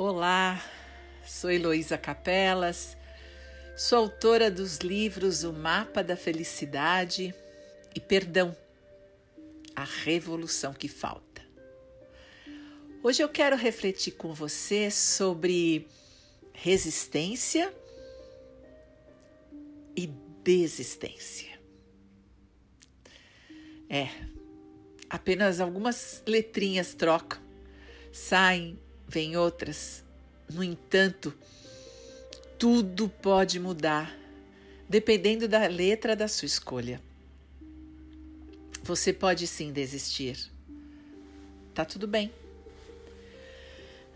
Olá, sou Heloísa Capelas, sou autora dos livros O Mapa da Felicidade e Perdão, a Revolução que Falta. Hoje eu quero refletir com você sobre resistência e desistência. É, apenas algumas letrinhas trocam, saem vem outras. No entanto, tudo pode mudar, dependendo da letra da sua escolha. Você pode sim desistir. Tá tudo bem.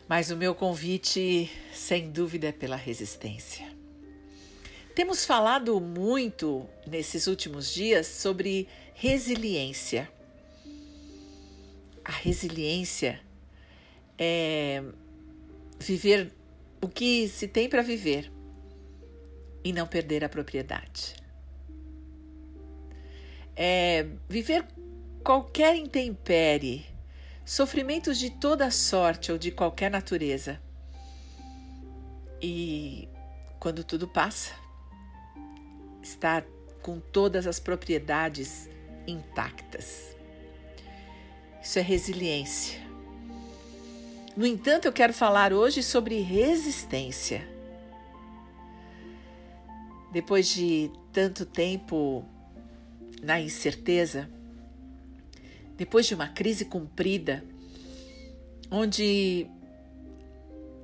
Mas o meu convite, sem dúvida, é pela resistência. Temos falado muito nesses últimos dias sobre resiliência. A resiliência é viver o que se tem para viver e não perder a propriedade. É viver qualquer intempérie, sofrimentos de toda sorte ou de qualquer natureza. E quando tudo passa, estar com todas as propriedades intactas. Isso é resiliência. No entanto, eu quero falar hoje sobre resistência. Depois de tanto tempo na incerteza, depois de uma crise cumprida, onde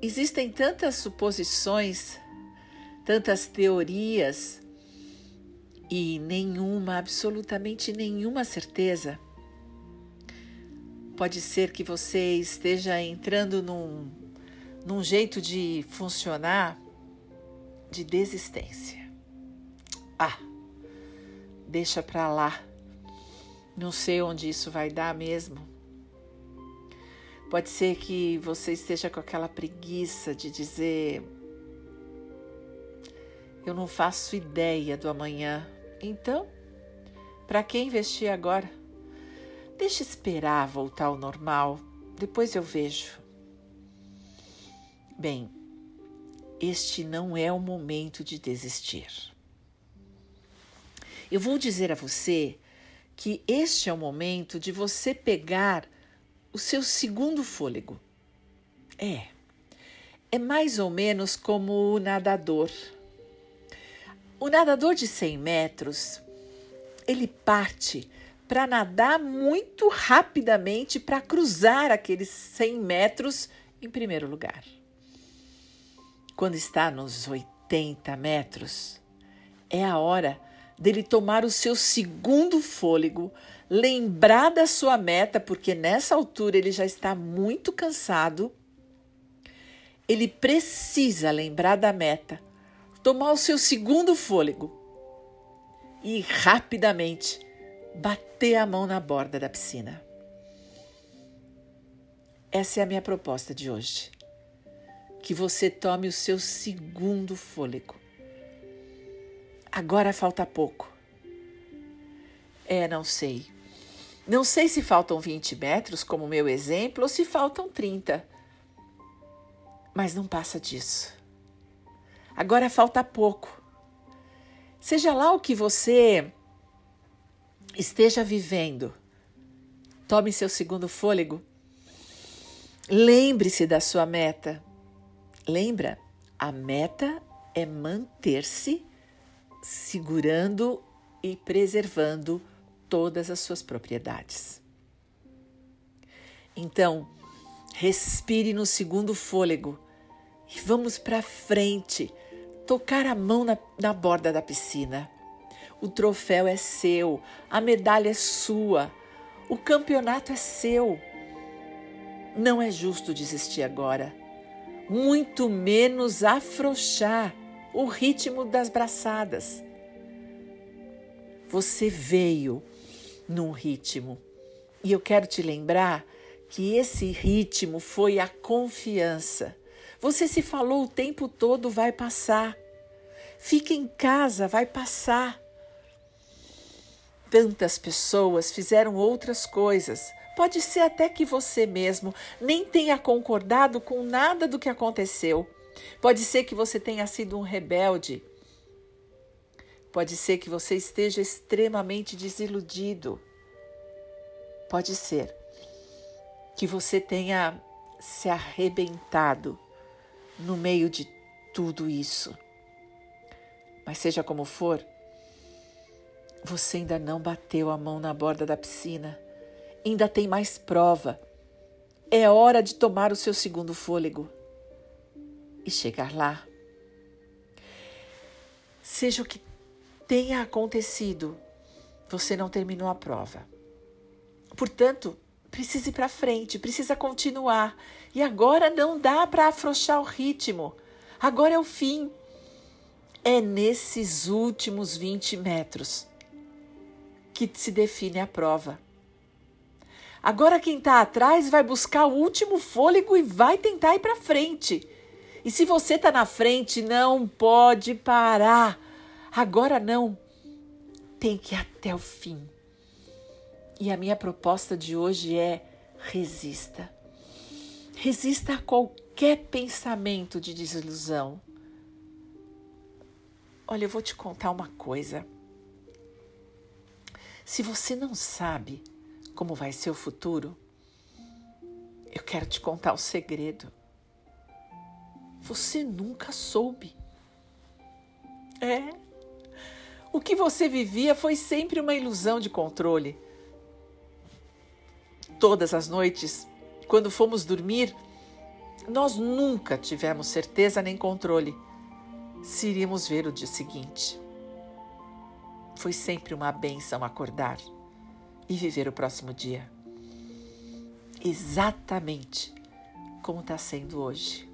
existem tantas suposições, tantas teorias e nenhuma, absolutamente nenhuma certeza, Pode ser que você esteja entrando num, num jeito de funcionar de desistência. Ah, deixa pra lá. Não sei onde isso vai dar mesmo. Pode ser que você esteja com aquela preguiça de dizer: Eu não faço ideia do amanhã. Então, para que investir agora? Deixa esperar voltar ao normal, depois eu vejo. Bem, este não é o momento de desistir. Eu vou dizer a você que este é o momento de você pegar o seu segundo fôlego. É, é mais ou menos como o nadador. O nadador de 100 metros, ele parte para nadar muito rapidamente para cruzar aqueles 100 metros em primeiro lugar. Quando está nos 80 metros, é a hora dele tomar o seu segundo fôlego, lembrar da sua meta, porque nessa altura ele já está muito cansado. Ele precisa lembrar da meta, tomar o seu segundo fôlego e rapidamente bater a mão na borda da piscina. Essa é a minha proposta de hoje. Que você tome o seu segundo fôlego. Agora falta pouco. É, não sei. Não sei se faltam 20 metros, como meu exemplo, ou se faltam 30. Mas não passa disso. Agora falta pouco. Seja lá o que você esteja vivendo, tome seu segundo fôlego. Lembre-se da sua meta. Lembra? A meta é manter-se segurando e preservando todas as suas propriedades. Então, respire no segundo fôlego e vamos para frente, tocar a mão na, na borda da piscina. O troféu é seu, a medalha é sua, o campeonato é seu. Não é justo desistir agora, muito menos afrouxar o ritmo das braçadas. Você veio num ritmo e eu quero te lembrar que esse ritmo foi a confiança. Você se falou o tempo todo vai passar. Fique em casa, vai passar. Tantas pessoas fizeram outras coisas Pode ser até que você mesmo nem tenha concordado com nada do que aconteceu. Pode ser que você tenha sido um rebelde. Pode ser que você esteja extremamente desiludido. Pode ser que você tenha se arrebentado no meio de tudo isso. Mas seja como for, você ainda não bateu a mão na borda da piscina ainda tem mais prova. É hora de tomar o seu segundo fôlego e chegar lá. Seja o que tenha acontecido, você não terminou a prova. Portanto, precisa ir para frente, precisa continuar. E agora não dá para afrouxar o ritmo. Agora é o fim. É nesses últimos 20 metros que se define a prova. Agora quem está atrás vai buscar o último fôlego e vai tentar ir para frente. E se você está na frente, não pode parar. Agora não. Tem que ir até o fim. E a minha proposta de hoje é: resista. Resista a qualquer pensamento de desilusão. Olha, eu vou te contar uma coisa. Se você não sabe como vai ser o futuro, eu quero te contar o um segredo. Você nunca soube. É. O que você vivia foi sempre uma ilusão de controle. Todas as noites, quando fomos dormir, nós nunca tivemos certeza nem controle se iríamos ver o dia seguinte. Foi sempre uma benção acordar e viver o próximo dia. Exatamente como está sendo hoje.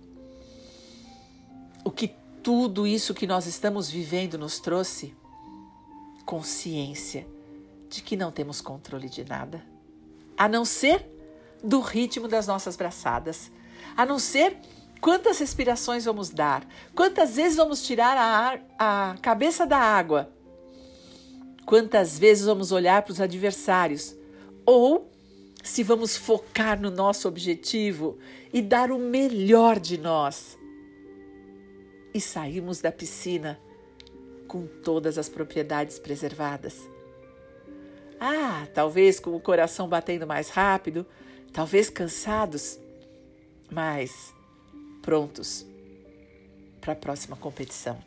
O que tudo isso que nós estamos vivendo nos trouxe? Consciência de que não temos controle de nada, a não ser do ritmo das nossas braçadas, a não ser quantas respirações vamos dar, quantas vezes vamos tirar a, a cabeça da água Quantas vezes vamos olhar para os adversários? Ou se vamos focar no nosso objetivo e dar o melhor de nós e sairmos da piscina com todas as propriedades preservadas. Ah, talvez com o coração batendo mais rápido, talvez cansados, mas prontos para a próxima competição.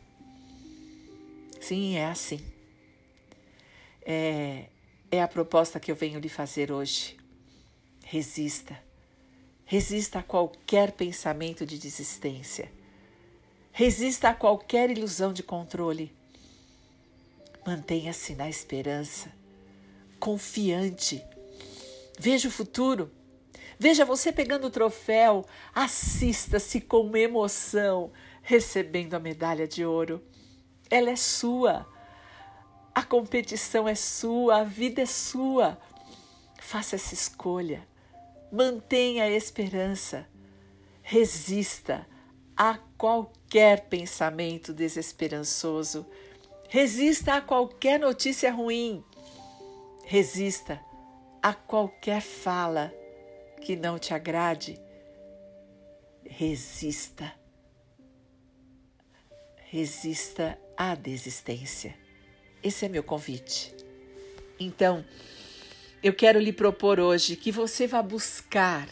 Sim, é assim é, é a proposta que eu venho lhe fazer hoje. Resista. Resista a qualquer pensamento de desistência. Resista a qualquer ilusão de controle. Mantenha-se na esperança, confiante. Veja o futuro. Veja você pegando o troféu. Assista-se com emoção, recebendo a medalha de ouro. Ela é sua. A competição é sua, a vida é sua. Faça essa escolha. Mantenha a esperança. Resista a qualquer pensamento desesperançoso. Resista a qualquer notícia ruim. Resista a qualquer fala que não te agrade. Resista. Resista à desistência. Esse é meu convite. Então, eu quero lhe propor hoje que você vá buscar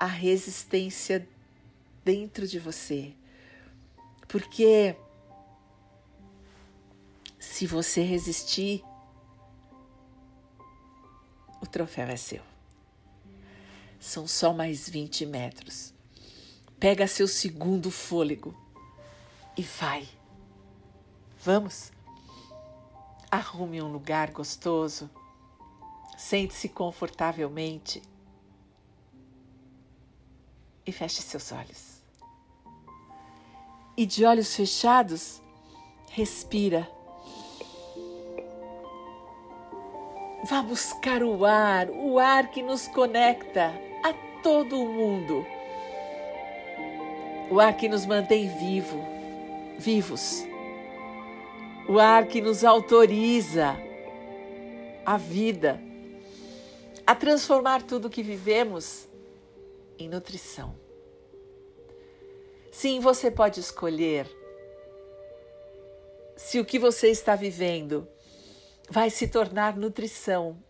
a resistência dentro de você. Porque se você resistir, o troféu é seu. São só mais 20 metros. Pega seu segundo fôlego e vai. Vamos? Arrume um lugar gostoso. Sente-se confortavelmente e feche seus olhos. E de olhos fechados, respira. Vá buscar o ar, o ar que nos conecta a todo o mundo. O ar que nos mantém vivo, vivos o ar que nos autoriza a vida, a transformar tudo que vivemos em nutrição. Sim, você pode escolher se o que você está vivendo vai se tornar nutrição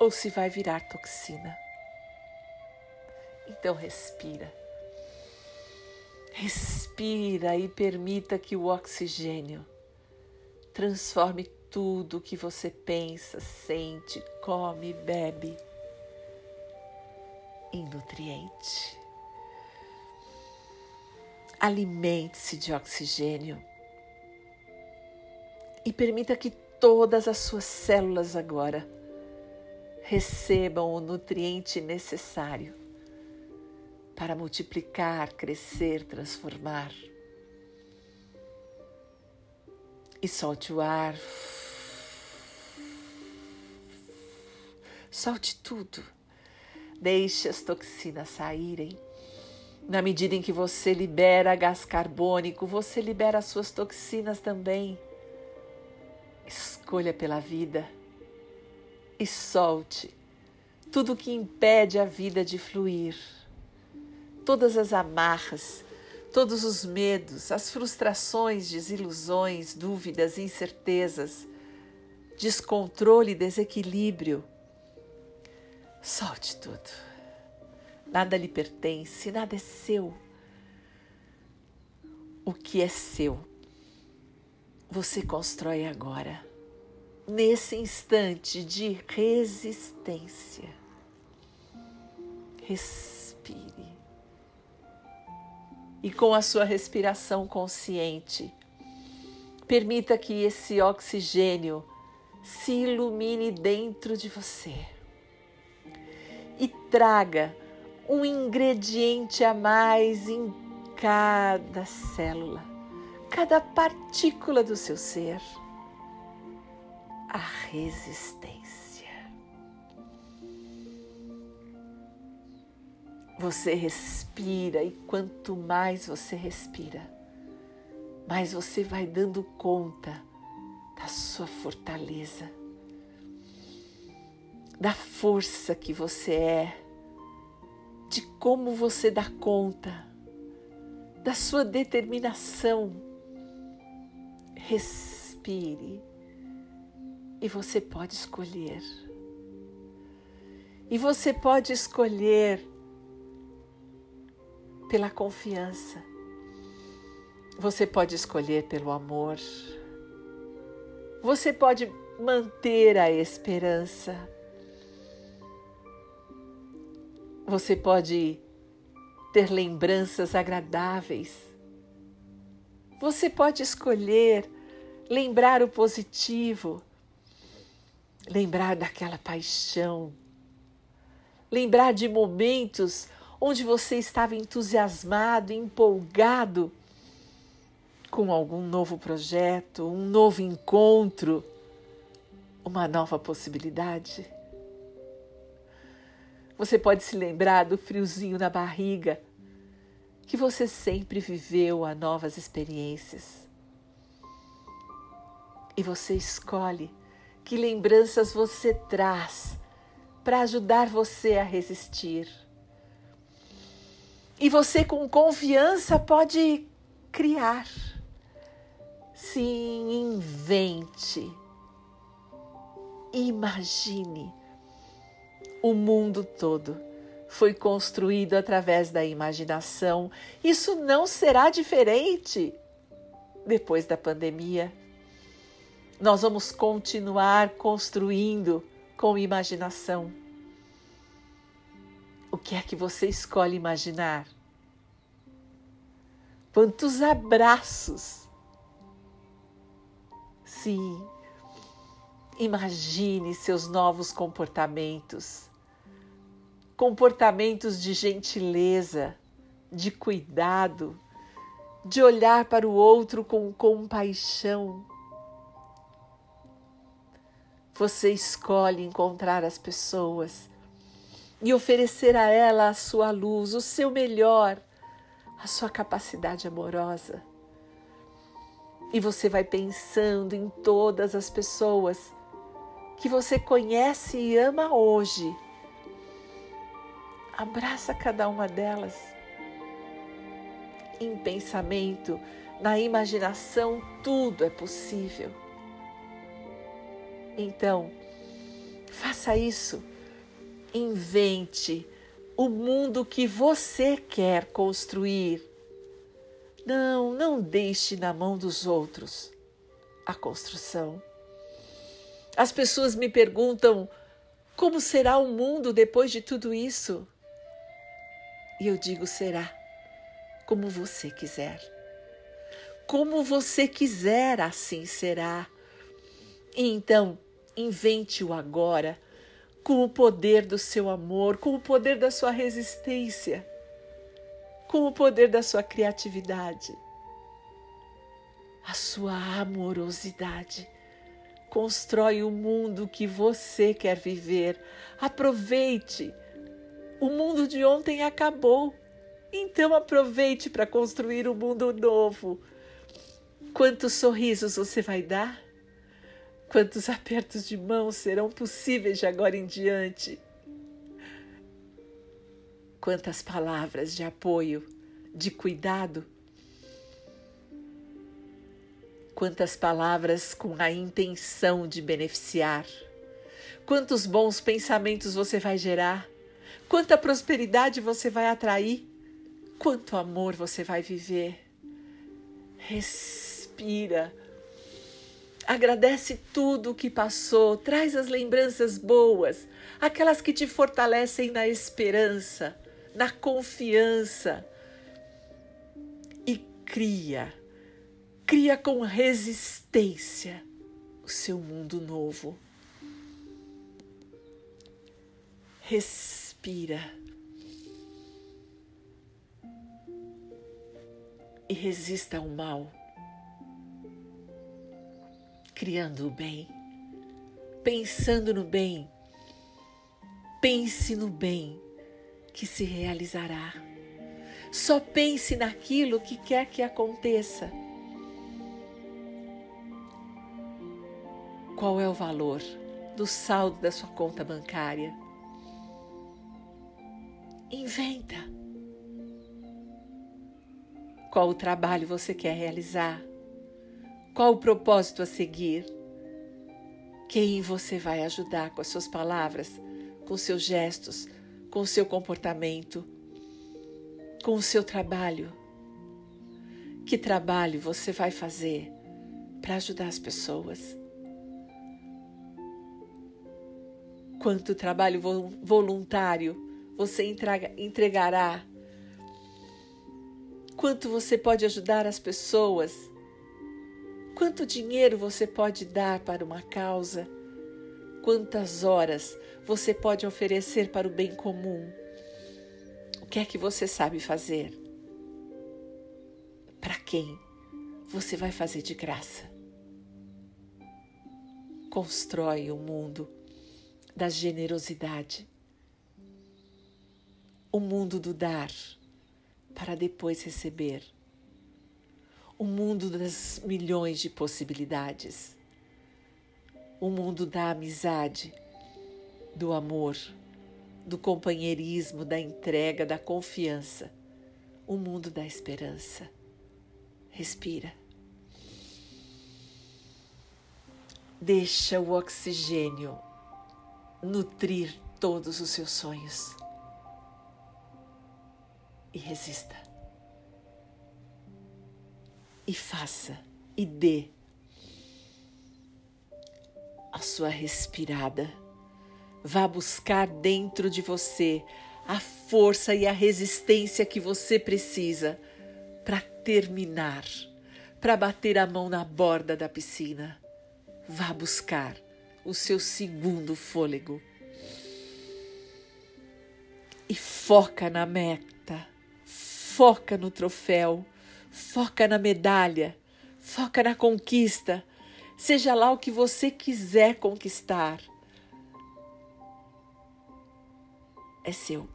ou se vai virar toxina. Então respira. Respira e permita que o oxigênio transforme tudo o que você pensa, sente, come, bebe em nutriente. Alimente-se de oxigênio e permita que todas as suas células agora recebam o nutriente necessário para multiplicar, crescer, transformar. E solte o ar. Solte tudo. Deixe as toxinas saírem. Na medida em que você libera gás carbônico, você libera as suas toxinas também. Escolha pela vida e solte tudo que impede a vida de fluir. Todas as amarras, todos os medos, as frustrações, desilusões, dúvidas, incertezas, descontrole, desequilíbrio. Solte tudo. Nada lhe pertence, nada é seu. O que é seu, você constrói agora nesse instante de resistência. Respire. E com a sua respiração consciente, permita que esse oxigênio se ilumine dentro de você e traga um ingrediente a mais em cada célula, cada partícula do seu ser a resistência. Você respira e quanto mais você respira, mais você vai dando conta da sua fortaleza, da força que você é, de como você dá conta, da sua determinação. Respire e você pode escolher. E você pode escolher pela confiança. Você pode escolher pelo amor. Você pode manter a esperança. Você pode ter lembranças agradáveis. Você pode escolher lembrar o positivo lembrar daquela paixão, lembrar de momentos onde você estava entusiasmado, empolgado com algum novo projeto, um novo encontro, uma nova possibilidade. Você pode se lembrar do friozinho na barriga que você sempre viveu a novas experiências. E você escolhe que lembranças você traz para ajudar você a resistir. E você, com confiança, pode criar. Sim, invente. Imagine. O mundo todo foi construído através da imaginação. Isso não será diferente depois da pandemia nós vamos continuar construindo com imaginação. Que é que você escolhe imaginar? Quantos abraços! Sim, imagine seus novos comportamentos. Comportamentos de gentileza, de cuidado, de olhar para o outro com compaixão você escolhe encontrar as pessoas e oferecer a ela a sua luz, o seu melhor, a sua capacidade amorosa. E você vai pensando em todas as pessoas que você conhece e ama hoje Abraça cada uma delas. Em pensamento, na imaginação, tudo é possível. Então, faça isso. Invente o mundo que você quer construir. Não, não deixe na mão dos outros a construção. As pessoas me perguntam como será o mundo depois de tudo isso? E eu digo: será como você quiser. Como você quiser, assim será. E então, invente-o agora, com o poder do seu amor, com o poder da sua resistência, com o poder da sua criatividade, a sua amorosidade Constrói o mundo que você quer viver. Aproveite. O mundo de ontem acabou. Então aproveite para construir um mundo novo. Quantos sorrisos você vai dar? Quantos apertos de mão serão possíveis de agora em diante? Quantas palavras de apoio, de cuidado Quantas palavras com a intenção de beneficiar. Quantos bons pensamentos você vai gerar. Quanta prosperidade você vai atrair. Quanto amor você vai viver. Respira. Agradece tudo o que passou, traz as lembranças boas, aquelas que te fortalecem na esperança, na confiança. E cria cria com resistência o seu mundo novo. Respira. E resista ao mal, criando o bem, pensando no bem. Pense no bem que se realizará. Só pense naquilo que quer que aconteça qual é o valor do saldo da sua conta bancária. Inventa. Qual o trabalho você quer realizar? Qual o propósito a seguir? Quem você vai ajudar com as suas palavras, com seus gestos, com o seu comportamento, com o seu trabalho? Que trabalho você vai fazer para ajudar as pessoas? Quanto trabalho voluntário você entregará? Quanto você pode ajudar as pessoas? Quanto dinheiro você pode dar para uma causa? Quantas horas você pode oferecer para o bem comum? O que é que você sabe fazer? Para quem você vai fazer de graça? Constrói o um mundo da generosidade. O mundo do dar para depois receber. O mundo das milhões de possibilidades. O mundo da amizade, do amor, do companheirismo, da entrega, da confiança. O mundo da esperança. Respira. Deixa o oxigênio nutrir todos os seus sonhos. E resista. E faça e dê a sua respirada. Vá buscar dentro de você a força e a resistência que você precisa para terminar, para bater a mão na borda da piscina. Vá buscar o seu segundo fôlego. E foca na meta, foca no troféu, foca na medalha, foca na conquista, seja lá o que você quiser conquistar. É seu.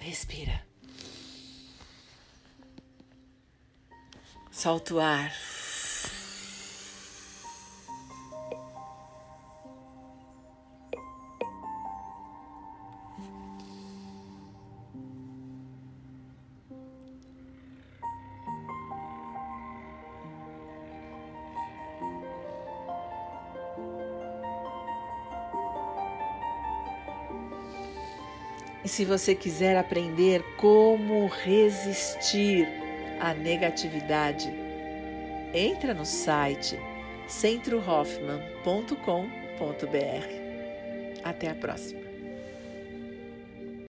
Respira. Solta o ar. Se você quiser aprender como resistir à negatividade, entra no site centrohoffman.com.br. Até a próxima.